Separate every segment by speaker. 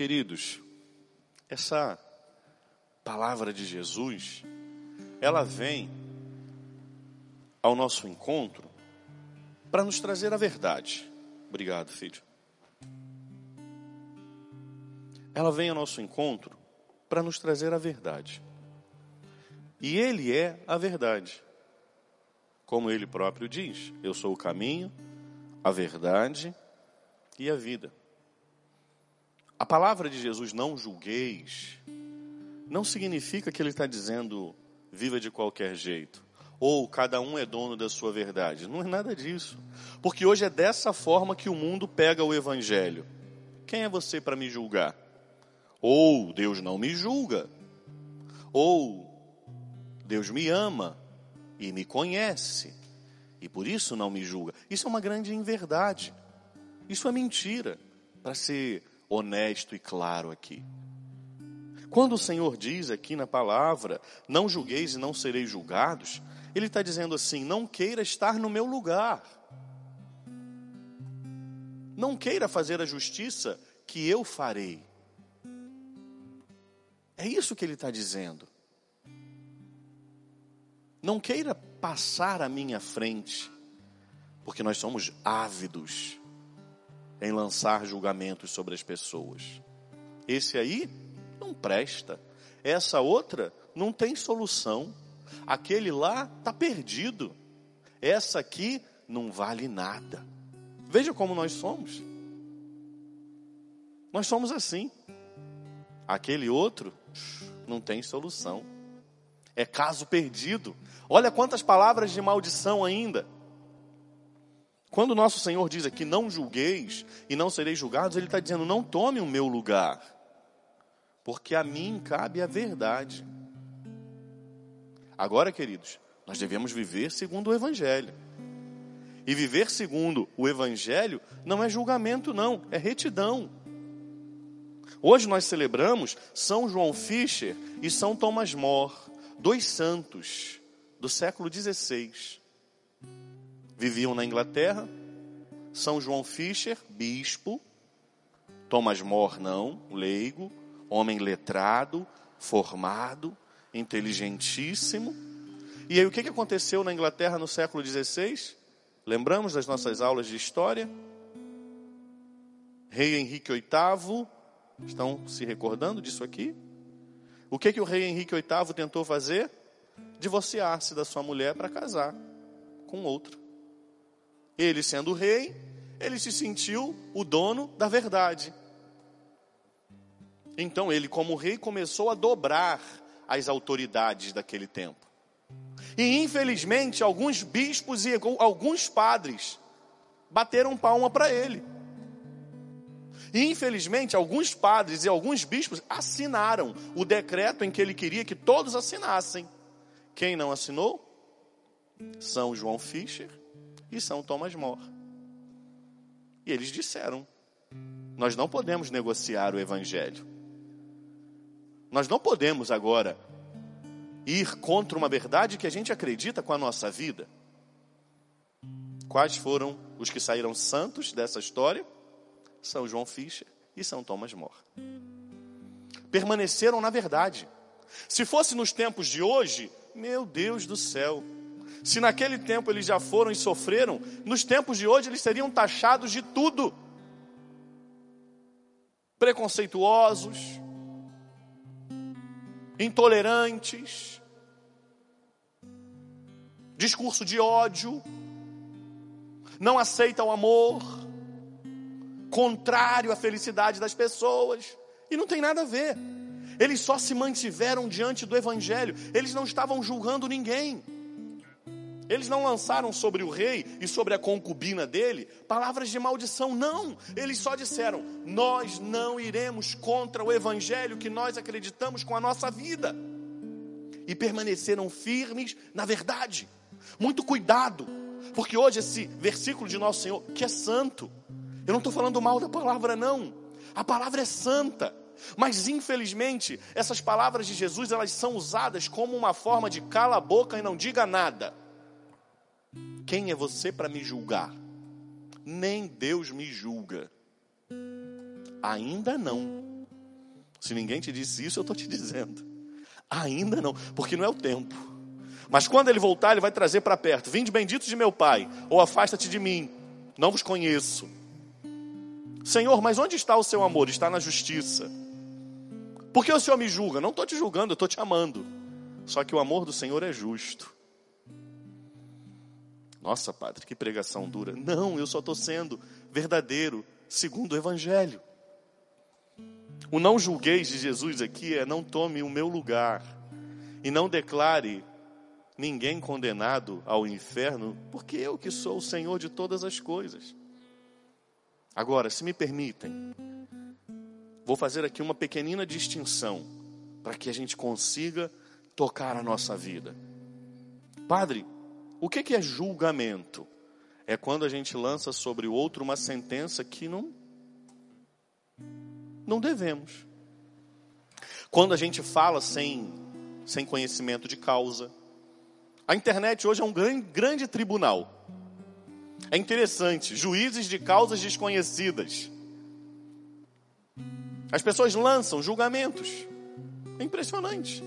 Speaker 1: Queridos, essa palavra de Jesus, ela vem ao nosso encontro para nos trazer a verdade. Obrigado, filho. Ela vem ao nosso encontro para nos trazer a verdade. E Ele é a verdade. Como Ele próprio diz: Eu sou o caminho, a verdade e a vida. A palavra de Jesus, não julgueis, não significa que Ele está dizendo viva de qualquer jeito. Ou cada um é dono da sua verdade. Não é nada disso. Porque hoje é dessa forma que o mundo pega o Evangelho. Quem é você para me julgar? Ou Deus não me julga. Ou Deus me ama e me conhece. E por isso não me julga. Isso é uma grande inverdade. Isso é mentira. Para ser honesto e claro aqui. Quando o Senhor diz aqui na palavra, não julgueis e não sereis julgados, Ele está dizendo assim: não queira estar no meu lugar. Não queira fazer a justiça que eu farei. É isso que ele está dizendo. Não queira passar à minha frente, porque nós somos ávidos em lançar julgamentos sobre as pessoas. Esse aí não presta. Essa outra não tem solução. Aquele lá está perdido. Essa aqui não vale nada. Veja como nós somos. Nós somos assim. Aquele outro não tem solução. É caso perdido. Olha quantas palavras de maldição ainda. Quando o nosso Senhor diz aqui, não julgueis e não sereis julgados, Ele está dizendo, não tome o meu lugar, porque a mim cabe a verdade. Agora, queridos, nós devemos viver segundo o Evangelho. E viver segundo o Evangelho não é julgamento, não, é retidão. Hoje nós celebramos São João Fischer e São Thomas More, dois santos do século XVI. Viviam na Inglaterra. São João Fischer, bispo. Thomas More, não, leigo, homem letrado, formado, inteligentíssimo. E aí o que aconteceu na Inglaterra no século XVI? Lembramos das nossas aulas de história? Rei Henrique VIII Estão se recordando disso aqui? O que, que o rei Henrique VIII tentou fazer? Divorciar-se da sua mulher para casar com outra. Ele, sendo rei, ele se sentiu o dono da verdade. Então ele, como rei, começou a dobrar as autoridades daquele tempo. E infelizmente, alguns bispos e alguns padres bateram palma para ele. E infelizmente, alguns padres e alguns bispos assinaram o decreto em que ele queria que todos assinassem. Quem não assinou? São João Fischer e São Thomas More. E eles disseram: Nós não podemos negociar o evangelho. Nós não podemos agora ir contra uma verdade que a gente acredita com a nossa vida. Quais foram os que saíram santos dessa história? São João Fischer e São Thomas More. Permaneceram na verdade. Se fosse nos tempos de hoje, meu Deus do céu. Se naquele tempo eles já foram e sofreram, nos tempos de hoje eles seriam taxados de tudo. Preconceituosos, intolerantes, discurso de ódio, não aceitam o amor contrário à felicidade das pessoas. E não tem nada a ver. Eles só se mantiveram diante do Evangelho. Eles não estavam julgando ninguém. Eles não lançaram sobre o rei e sobre a concubina dele palavras de maldição, não. Eles só disseram: Nós não iremos contra o evangelho que nós acreditamos com a nossa vida. E permaneceram firmes na verdade. Muito cuidado, porque hoje esse versículo de Nosso Senhor, que é santo, eu não estou falando mal da palavra, não. A palavra é santa. Mas infelizmente, essas palavras de Jesus, elas são usadas como uma forma de cala a boca e não diga nada. Quem é você para me julgar? Nem Deus me julga. Ainda não. Se ninguém te disse isso, eu estou te dizendo. Ainda não, porque não é o tempo. Mas quando ele voltar, ele vai trazer para perto: Vinde benditos de meu Pai, ou afasta-te de mim, não vos conheço. Senhor, mas onde está o seu amor? Está na justiça. Por que o Senhor me julga? Não estou te julgando, eu estou te amando. Só que o amor do Senhor é justo. Nossa, padre, que pregação dura. Não, eu só estou sendo verdadeiro, segundo o Evangelho. O não julgueis de Jesus aqui é não tome o meu lugar e não declare ninguém condenado ao inferno, porque eu que sou o Senhor de todas as coisas. Agora, se me permitem, vou fazer aqui uma pequenina distinção para que a gente consiga tocar a nossa vida. Padre, o que é julgamento? É quando a gente lança sobre o outro uma sentença que não não devemos. Quando a gente fala sem sem conhecimento de causa. A internet hoje é um grande, grande tribunal. É interessante, juízes de causas desconhecidas. As pessoas lançam julgamentos. É impressionante.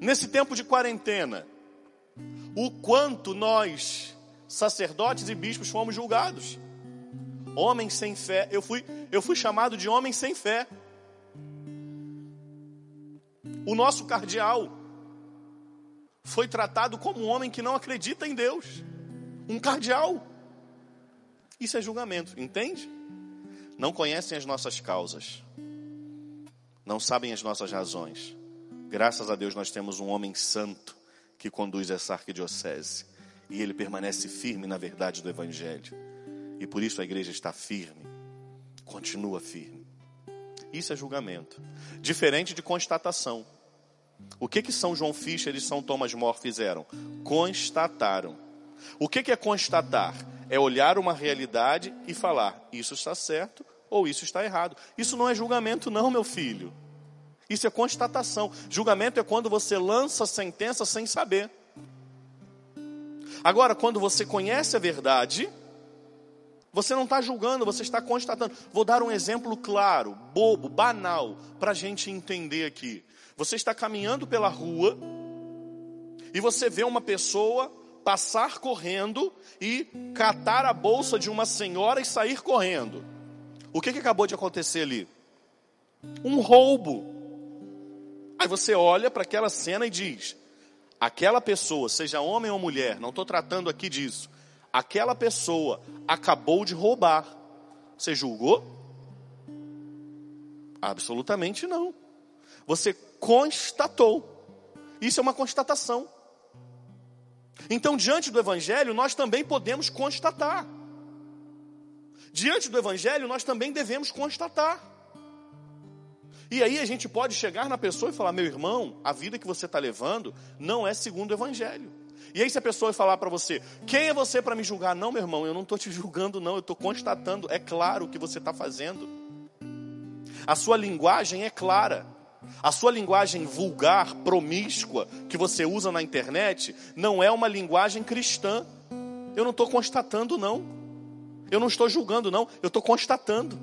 Speaker 1: Nesse tempo de quarentena, o quanto nós, sacerdotes e bispos, fomos julgados. Homens sem fé. Eu fui, eu fui chamado de homem sem fé. O nosso cardeal foi tratado como um homem que não acredita em Deus. Um cardeal. Isso é julgamento, entende? Não conhecem as nossas causas. Não sabem as nossas razões. Graças a Deus nós temos um homem santo que conduz essa arquidiocese. E ele permanece firme na verdade do Evangelho. E por isso a igreja está firme. Continua firme. Isso é julgamento. Diferente de constatação. O que que São João Fischer e São Thomas More fizeram? Constataram. O que que é constatar? É olhar uma realidade e falar: isso está certo ou isso está errado. Isso não é julgamento, não, meu filho. Isso é constatação. Julgamento é quando você lança sentença sem saber. Agora, quando você conhece a verdade, você não está julgando, você está constatando. Vou dar um exemplo claro, bobo, banal, para a gente entender aqui. Você está caminhando pela rua e você vê uma pessoa passar correndo e catar a bolsa de uma senhora e sair correndo. O que, que acabou de acontecer ali? Um roubo. Aí você olha para aquela cena e diz: aquela pessoa, seja homem ou mulher, não estou tratando aqui disso, aquela pessoa acabou de roubar. Você julgou? Absolutamente não. Você constatou. Isso é uma constatação. Então, diante do Evangelho, nós também podemos constatar. Diante do Evangelho, nós também devemos constatar. E aí a gente pode chegar na pessoa e falar: meu irmão, a vida que você está levando não é segundo o Evangelho. E aí, se a pessoa falar para você: quem é você para me julgar? Não, meu irmão, eu não estou te julgando, não, eu estou constatando. É claro o que você está fazendo. A sua linguagem é clara. A sua linguagem vulgar, promíscua, que você usa na internet, não é uma linguagem cristã. Eu não estou constatando, não. Eu não estou julgando, não. Eu estou constatando.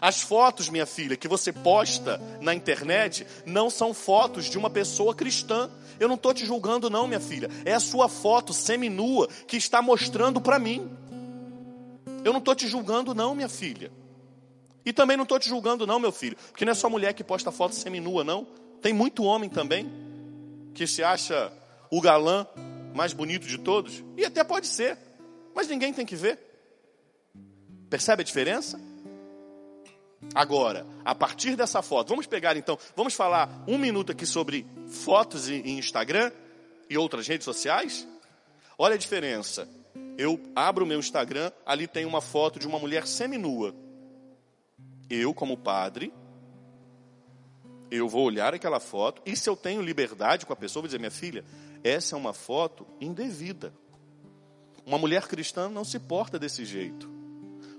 Speaker 1: As fotos, minha filha, que você posta na internet não são fotos de uma pessoa cristã. Eu não estou te julgando, não, minha filha. É a sua foto seminua que está mostrando para mim. Eu não estou te julgando, não, minha filha. E também não estou te julgando, não, meu filho. Porque não é só mulher que posta foto seminua, não. Tem muito homem também que se acha o galã mais bonito de todos. E até pode ser. Mas ninguém tem que ver. Percebe a diferença? Agora, a partir dessa foto, vamos pegar então, vamos falar um minuto aqui sobre fotos em Instagram e outras redes sociais? Olha a diferença. Eu abro o meu Instagram, ali tem uma foto de uma mulher seminua. Eu, como padre, eu vou olhar aquela foto e se eu tenho liberdade com a pessoa, vou dizer, minha filha, essa é uma foto indevida. Uma mulher cristã não se porta desse jeito.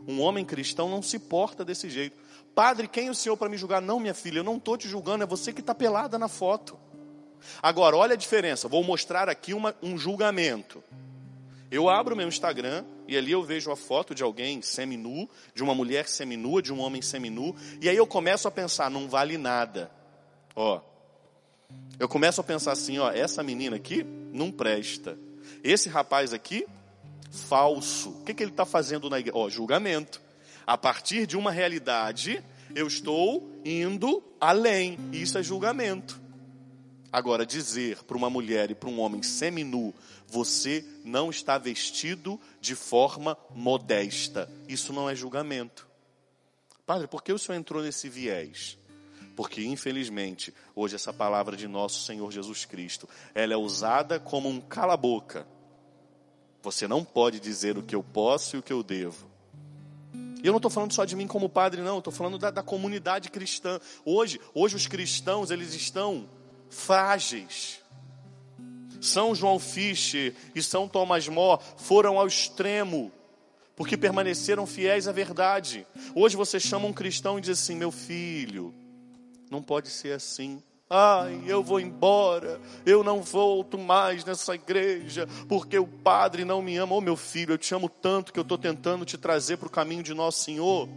Speaker 1: Um homem cristão não se porta desse jeito. Padre, quem é o senhor para me julgar? Não, minha filha, eu não estou te julgando, é você que está pelada na foto. Agora, olha a diferença, vou mostrar aqui uma, um julgamento. Eu abro meu Instagram e ali eu vejo a foto de alguém seminu, de uma mulher seminua, de um homem seminu, e aí eu começo a pensar, não vale nada. Ó, eu começo a pensar assim, ó, essa menina aqui não presta. Esse rapaz aqui, falso. O que, que ele está fazendo na igreja? Ó, julgamento. A partir de uma realidade, eu estou indo além. Isso é julgamento. Agora, dizer para uma mulher e para um homem seminu, você não está vestido de forma modesta. Isso não é julgamento. Padre, por que o senhor entrou nesse viés? Porque, infelizmente, hoje essa palavra de nosso Senhor Jesus Cristo, ela é usada como um cala-boca. Você não pode dizer o que eu posso e o que eu devo. E eu não estou falando só de mim como padre, não. Estou falando da, da comunidade cristã. Hoje, hoje os cristãos, eles estão frágeis. São João Fischer e São Tomás More foram ao extremo, porque permaneceram fiéis à verdade. Hoje você chama um cristão e diz assim: meu filho, não pode ser assim. Ai, eu vou embora, eu não volto mais nessa igreja, porque o padre não me ama. Ô oh, meu filho, eu te amo tanto que eu estou tentando te trazer para o caminho de nosso Senhor.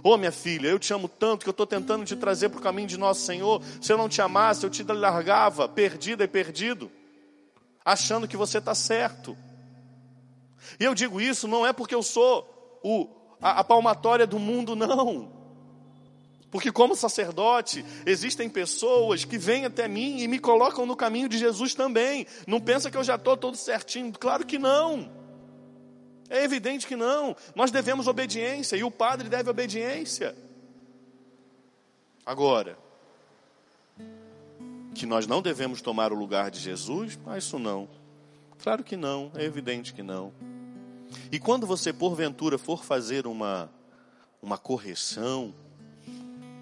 Speaker 1: Ô oh, minha filha, eu te amo tanto que eu estou tentando te trazer para o caminho de nosso Senhor. Se eu não te amasse, eu te largava, perdida e perdido, achando que você está certo. E eu digo isso não é porque eu sou o, a, a palmatória do mundo, não. Porque, como sacerdote, existem pessoas que vêm até mim e me colocam no caminho de Jesus também. Não pensa que eu já estou todo certinho. Claro que não. É evidente que não. Nós devemos obediência e o padre deve obediência. Agora, que nós não devemos tomar o lugar de Jesus, mas isso não. Claro que não, é evidente que não. E quando você porventura for fazer uma uma correção,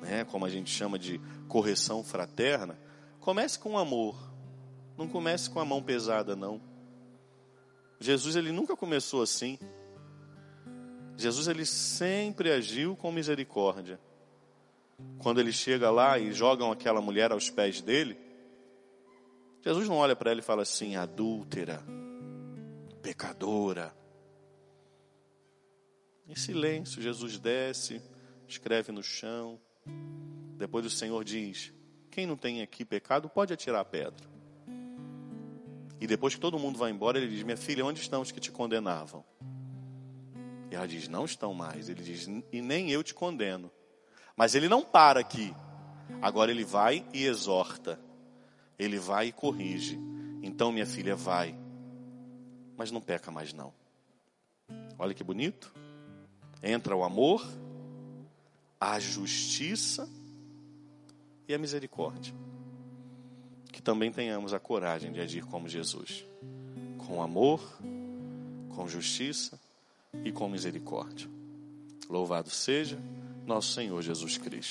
Speaker 1: né, como a gente chama de correção fraterna, comece com amor. Não comece com a mão pesada, não. Jesus ele nunca começou assim. Jesus ele sempre agiu com misericórdia. Quando ele chega lá e jogam aquela mulher aos pés dele, Jesus não olha para ela e fala assim: adúltera, pecadora. Em silêncio, Jesus desce, escreve no chão. Depois o Senhor diz: Quem não tem aqui pecado pode atirar a pedra. E depois que todo mundo vai embora, ele diz: Minha filha, onde estão os que te condenavam? E ela diz: Não estão mais. Ele diz: E nem eu te condeno. Mas ele não para aqui. Agora ele vai e exorta. Ele vai e corrige. Então, minha filha, vai. Mas não peca mais, não. Olha que bonito. Entra o amor a justiça e a misericórdia. Que também tenhamos a coragem de agir como Jesus, com amor, com justiça e com misericórdia. Louvado seja nosso Senhor Jesus Cristo.